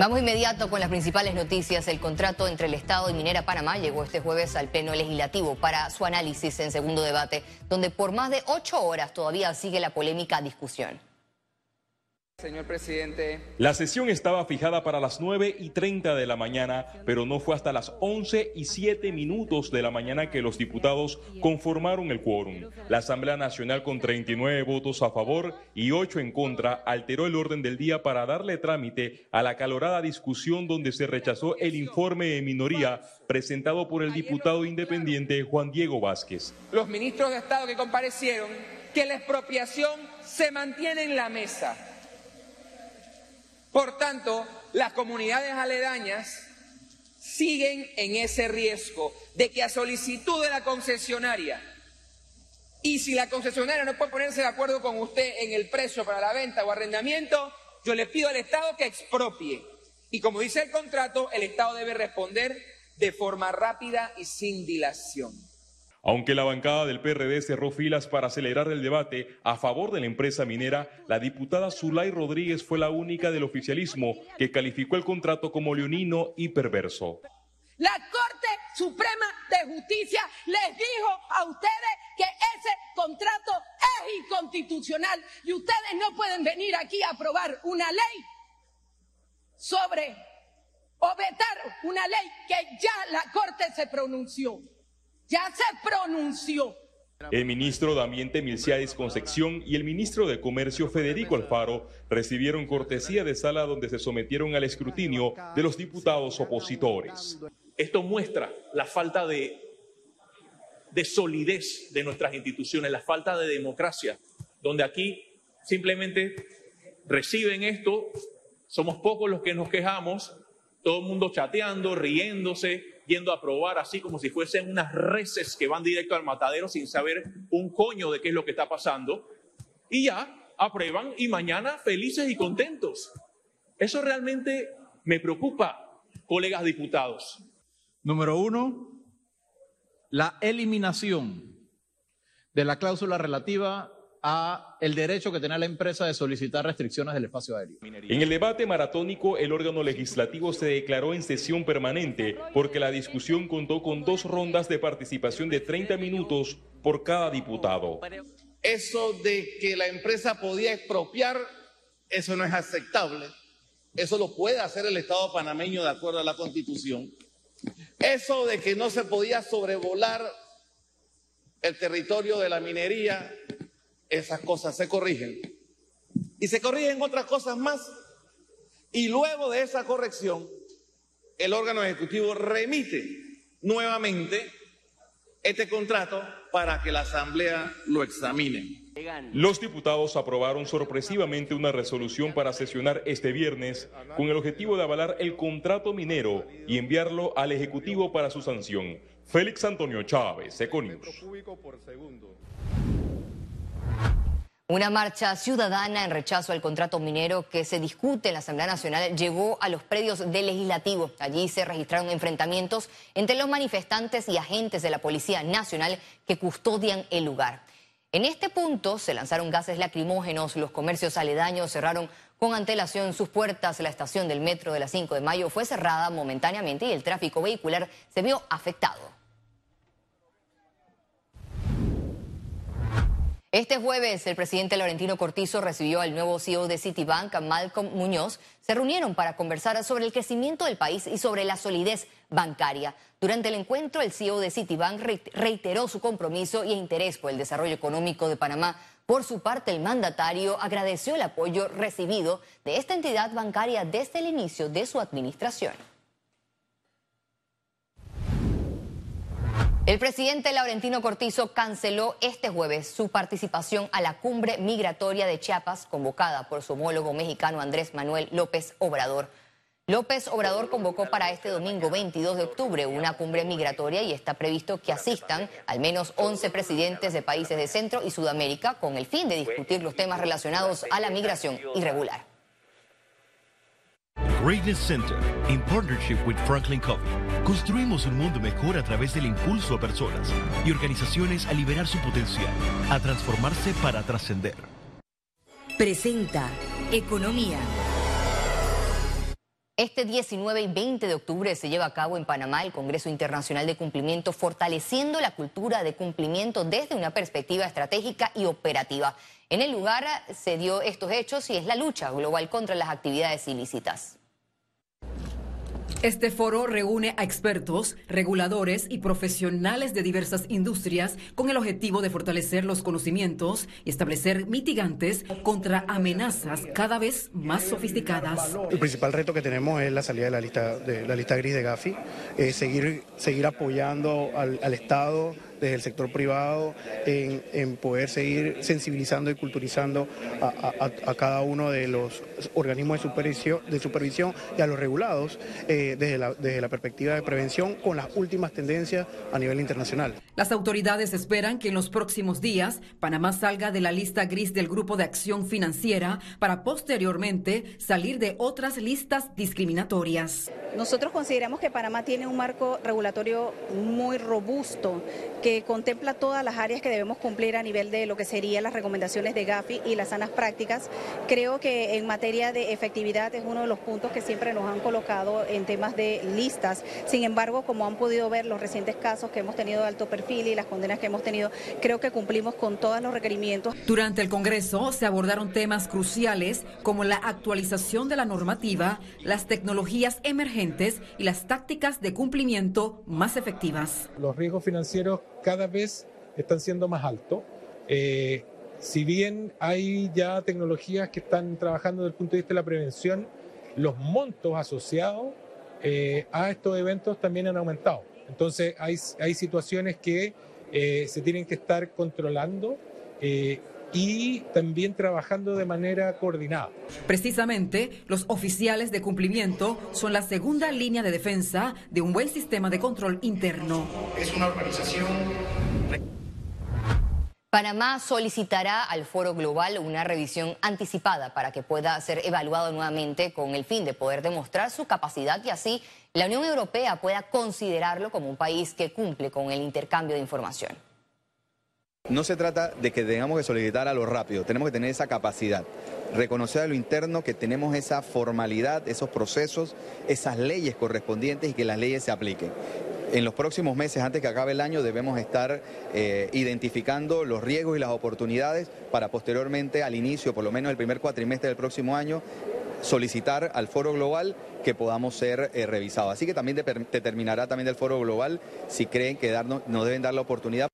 Vamos inmediato con las principales noticias. El contrato entre el Estado y Minera Panamá llegó este jueves al Pleno Legislativo para su análisis en segundo debate, donde por más de ocho horas todavía sigue la polémica discusión. Señor presidente. La sesión estaba fijada para las 9 y 30 de la mañana, pero no fue hasta las 11 y 7 minutos de la mañana que los diputados conformaron el quórum. La Asamblea Nacional con 39 votos a favor y 8 en contra alteró el orden del día para darle trámite a la calorada discusión donde se rechazó el informe de minoría presentado por el diputado independiente Juan Diego Vázquez. Los ministros de Estado que comparecieron que la expropiación se mantiene en la mesa por tanto, las comunidades aledañas siguen en ese riesgo de que a solicitud de la concesionaria, y si la concesionaria no puede ponerse de acuerdo con usted en el precio para la venta o arrendamiento, yo le pido al Estado que expropie. Y como dice el contrato, el Estado debe responder de forma rápida y sin dilación. Aunque la bancada del PRD cerró filas para acelerar el debate a favor de la empresa minera, la diputada Zulay Rodríguez fue la única del oficialismo que calificó el contrato como leonino y perverso. La Corte Suprema de Justicia les dijo a ustedes que ese contrato es inconstitucional y ustedes no pueden venir aquí a aprobar una ley sobre o vetar una ley que ya la Corte se pronunció ya se pronunció. El ministro de Ambiente Milciades Concepción y el ministro de Comercio Federico Alfaro recibieron cortesía de sala donde se sometieron al escrutinio de los diputados opositores. Esto muestra la falta de, de solidez de nuestras instituciones, la falta de democracia, donde aquí simplemente reciben esto, somos pocos los que nos quejamos, todo el mundo chateando, riéndose, yendo a probar así como si fuesen unas reses que van directo al matadero sin saber un coño de qué es lo que está pasando. Y ya aprueban y mañana felices y contentos. Eso realmente me preocupa, colegas diputados. Número uno, la eliminación de la cláusula relativa a el derecho que tenía la empresa de solicitar restricciones del espacio aéreo. En el debate maratónico, el órgano legislativo se declaró en sesión permanente porque la discusión contó con dos rondas de participación de 30 minutos por cada diputado. Eso de que la empresa podía expropiar, eso no es aceptable. Eso lo puede hacer el Estado panameño de acuerdo a la Constitución. Eso de que no se podía sobrevolar el territorio de la minería, esas cosas se corrigen. Y se corrigen otras cosas más. Y luego de esa corrección, el órgano ejecutivo remite nuevamente este contrato para que la Asamblea lo examine. Los diputados aprobaron sorpresivamente una resolución para sesionar este viernes con el objetivo de avalar el contrato minero y enviarlo al Ejecutivo para su sanción. Félix Antonio Chávez, Econius. Una marcha ciudadana en rechazo al contrato minero que se discute en la Asamblea Nacional llegó a los predios del legislativo. Allí se registraron enfrentamientos entre los manifestantes y agentes de la Policía Nacional que custodian el lugar. En este punto se lanzaron gases lacrimógenos, los comercios aledaños cerraron con antelación sus puertas, la estación del metro de la 5 de mayo fue cerrada momentáneamente y el tráfico vehicular se vio afectado. Este jueves, el presidente Laurentino Cortizo recibió al nuevo CEO de Citibank, Malcolm Muñoz. Se reunieron para conversar sobre el crecimiento del país y sobre la solidez bancaria. Durante el encuentro, el CEO de Citibank reiteró su compromiso y interés por el desarrollo económico de Panamá. Por su parte, el mandatario agradeció el apoyo recibido de esta entidad bancaria desde el inicio de su administración. El presidente Laurentino Cortizo canceló este jueves su participación a la cumbre migratoria de Chiapas convocada por su homólogo mexicano Andrés Manuel López Obrador. López Obrador convocó para este domingo 22 de octubre una cumbre migratoria y está previsto que asistan al menos 11 presidentes de países de Centro y Sudamérica con el fin de discutir los temas relacionados a la migración irregular. Greatness Center, in partnership with Franklin Covey, construimos un mundo mejor a través del impulso a personas y organizaciones a liberar su potencial, a transformarse para trascender. Presenta Economía. Este 19 y 20 de octubre se lleva a cabo en Panamá el Congreso Internacional de Cumplimiento, fortaleciendo la cultura de cumplimiento desde una perspectiva estratégica y operativa. En el lugar se dio estos hechos y es la lucha global contra las actividades ilícitas. Este foro reúne a expertos, reguladores y profesionales de diversas industrias con el objetivo de fortalecer los conocimientos y establecer mitigantes contra amenazas cada vez más sofisticadas. El principal reto que tenemos es la salida de la lista, de la lista gris de Gafi, eh, seguir, seguir apoyando al, al Estado desde el sector privado en, poder seguir sensibilizando y culturizando a, cada uno de los organismos de supervisión, de supervisión y a los regulados eh, desde, la, desde la perspectiva de prevención con las últimas tendencias a nivel internacional. Las autoridades esperan que en los próximos días Panamá salga de la lista gris del Grupo de Acción Financiera para posteriormente salir de otras listas discriminatorias. Nosotros consideramos que Panamá tiene un marco regulatorio muy robusto que contempla todas las áreas que debemos cumplir a nivel de lo que serían las recomendaciones de Gafi y las sanas prácticas. Creo que en materia de efectividad es uno de los puntos que siempre nos han colocado en temas de listas. Sin embargo, como han podido ver los recientes casos que hemos tenido de alto perfil y las condenas que hemos tenido, creo que cumplimos con todos los requerimientos. Durante el Congreso se abordaron temas cruciales como la actualización de la normativa, las tecnologías emergentes y las tácticas de cumplimiento más efectivas. Los riesgos financieros cada vez están siendo más altos. Eh, si bien hay ya tecnologías que están trabajando desde el punto de vista de la prevención, los montos asociados eh, a estos eventos también han aumentado. Entonces hay, hay situaciones que eh, se tienen que estar controlando y también trabajando de manera coordinada. Precisamente, los oficiales de cumplimiento son la segunda línea de defensa de un buen sistema de control interno. Es una organización Panamá solicitará al Foro Global una revisión anticipada para que pueda ser evaluado nuevamente con el fin de poder demostrar su capacidad y así la Unión Europea pueda considerarlo como un país que cumple con el intercambio de información. No se trata de que tengamos que solicitar a lo rápido, tenemos que tener esa capacidad, reconocer a lo interno que tenemos esa formalidad, esos procesos, esas leyes correspondientes y que las leyes se apliquen. En los próximos meses, antes que acabe el año, debemos estar eh, identificando los riesgos y las oportunidades para posteriormente, al inicio, por lo menos el primer cuatrimestre del próximo año, solicitar al foro global que podamos ser eh, revisados. Así que también determinará también del foro global si creen que darnos, nos deben dar la oportunidad.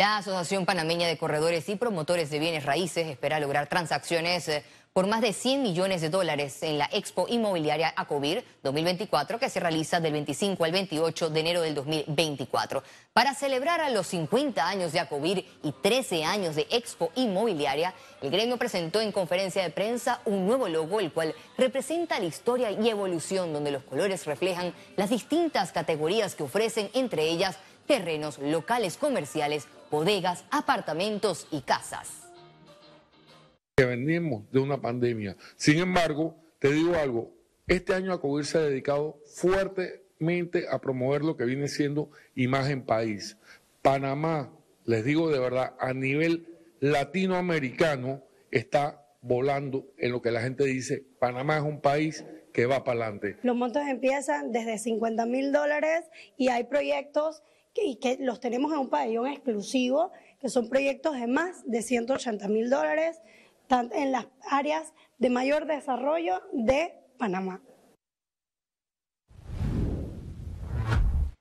La Asociación Panameña de Corredores y Promotores de Bienes Raíces espera lograr transacciones eh, por más de 100 millones de dólares en la Expo Inmobiliaria Acovir 2024 que se realiza del 25 al 28 de enero del 2024. Para celebrar a los 50 años de Acovir y 13 años de Expo Inmobiliaria, el gremio presentó en conferencia de prensa un nuevo logo, el cual representa la historia y evolución donde los colores reflejan las distintas categorías que ofrecen, entre ellas terrenos, locales comerciales, bodegas, apartamentos y casas. Que venimos de una pandemia. Sin embargo, te digo algo, este año Acogir se ha dedicado fuertemente a promover lo que viene siendo imagen país. Panamá, les digo de verdad, a nivel latinoamericano está volando en lo que la gente dice, Panamá es un país que va para adelante. Los montos empiezan desde 50 mil dólares y hay proyectos y que los tenemos en un pabellón exclusivo, que son proyectos de más de 180 mil dólares en las áreas de mayor desarrollo de Panamá.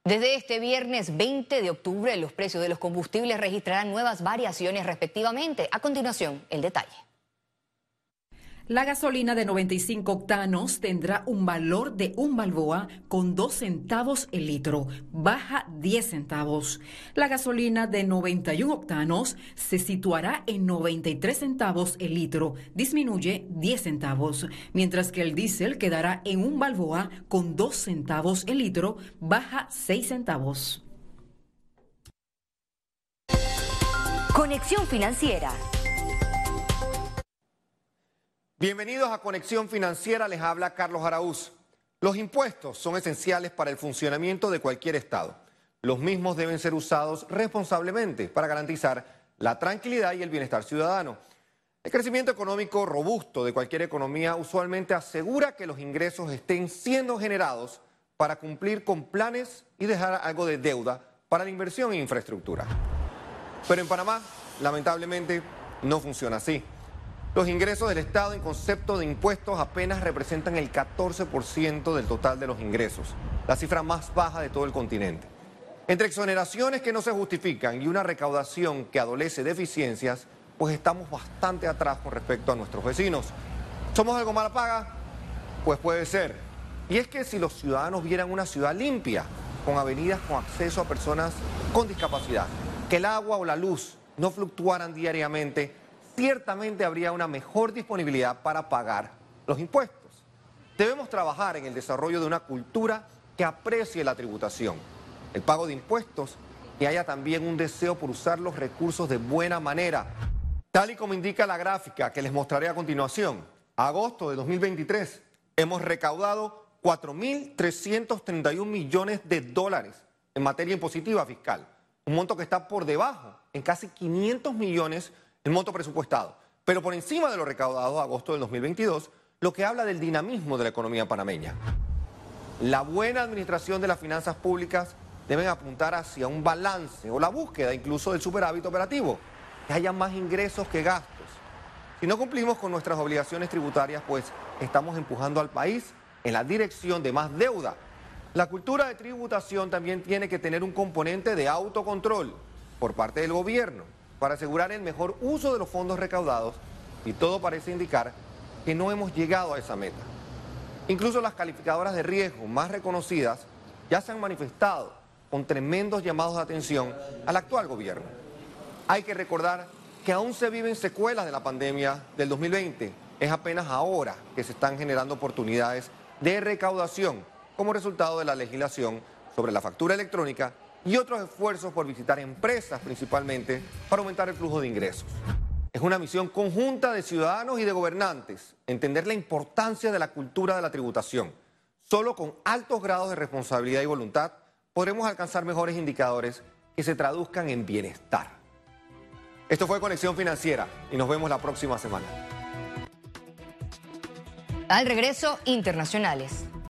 Desde este viernes 20 de octubre, los precios de los combustibles registrarán nuevas variaciones respectivamente. A continuación, el detalle. La gasolina de 95 octanos tendrá un valor de un balboa con 2 centavos el litro, baja 10 centavos. La gasolina de 91 octanos se situará en 93 centavos el litro, disminuye 10 centavos, mientras que el diésel quedará en un balboa con 2 centavos el litro, baja 6 centavos. Conexión financiera. Bienvenidos a Conexión Financiera, les habla Carlos Araúz. Los impuestos son esenciales para el funcionamiento de cualquier Estado. Los mismos deben ser usados responsablemente para garantizar la tranquilidad y el bienestar ciudadano. El crecimiento económico robusto de cualquier economía usualmente asegura que los ingresos estén siendo generados para cumplir con planes y dejar algo de deuda para la inversión en infraestructura. Pero en Panamá, lamentablemente, no funciona así. Los ingresos del Estado en concepto de impuestos apenas representan el 14% del total de los ingresos, la cifra más baja de todo el continente. Entre exoneraciones que no se justifican y una recaudación que adolece de deficiencias, pues estamos bastante atrás con respecto a nuestros vecinos. ¿Somos algo mala paga? Pues puede ser. Y es que si los ciudadanos vieran una ciudad limpia, con avenidas con acceso a personas con discapacidad, que el agua o la luz no fluctuaran diariamente, ciertamente habría una mejor disponibilidad para pagar los impuestos. Debemos trabajar en el desarrollo de una cultura que aprecie la tributación, el pago de impuestos y haya también un deseo por usar los recursos de buena manera Tal y como indica la gráfica que les mostraré a continuación, agosto de 2023 hemos recaudado 4.331 millones de dólares en materia impositiva fiscal, un monto que está por debajo, en casi 500 millones, el monto presupuestado, pero por encima de lo recaudado agosto del 2022, lo que habla del dinamismo de la economía panameña. La buena administración de las finanzas públicas deben apuntar hacia un balance o la búsqueda incluso del superávit operativo que haya más ingresos que gastos. Si no cumplimos con nuestras obligaciones tributarias, pues estamos empujando al país en la dirección de más deuda. La cultura de tributación también tiene que tener un componente de autocontrol por parte del gobierno para asegurar el mejor uso de los fondos recaudados y todo parece indicar que no hemos llegado a esa meta. Incluso las calificadoras de riesgo más reconocidas ya se han manifestado con tremendos llamados de atención al actual gobierno. Hay que recordar que aún se viven secuelas de la pandemia del 2020. Es apenas ahora que se están generando oportunidades de recaudación como resultado de la legislación sobre la factura electrónica y otros esfuerzos por visitar empresas principalmente para aumentar el flujo de ingresos. Es una misión conjunta de ciudadanos y de gobernantes entender la importancia de la cultura de la tributación. Solo con altos grados de responsabilidad y voluntad podremos alcanzar mejores indicadores que se traduzcan en bienestar. Esto fue Conexión Financiera y nos vemos la próxima semana. Al regreso, internacionales.